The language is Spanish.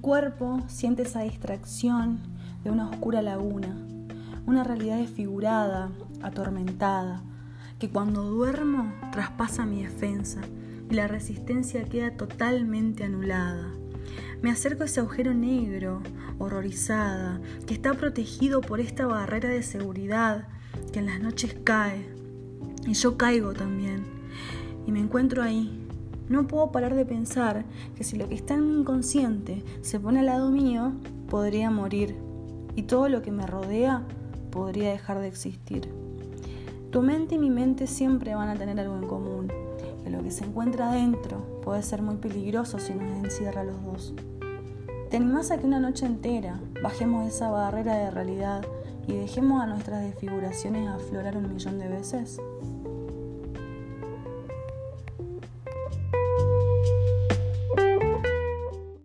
cuerpo siente esa distracción de una oscura laguna, una realidad desfigurada, atormentada, que cuando duermo traspasa mi defensa y la resistencia queda totalmente anulada. Me acerco a ese agujero negro, horrorizada, que está protegido por esta barrera de seguridad que en las noches cae. Y yo caigo también. Y me encuentro ahí. No puedo parar de pensar que si lo que está en mi inconsciente se pone al lado mío, podría morir. Y todo lo que me rodea podría dejar de existir. Tu mente y mi mente siempre van a tener algo en común, que lo que se encuentra adentro puede ser muy peligroso si nos encierra a los dos. ¿Te animás a que una noche entera bajemos esa barrera de realidad y dejemos a nuestras desfiguraciones aflorar un millón de veces?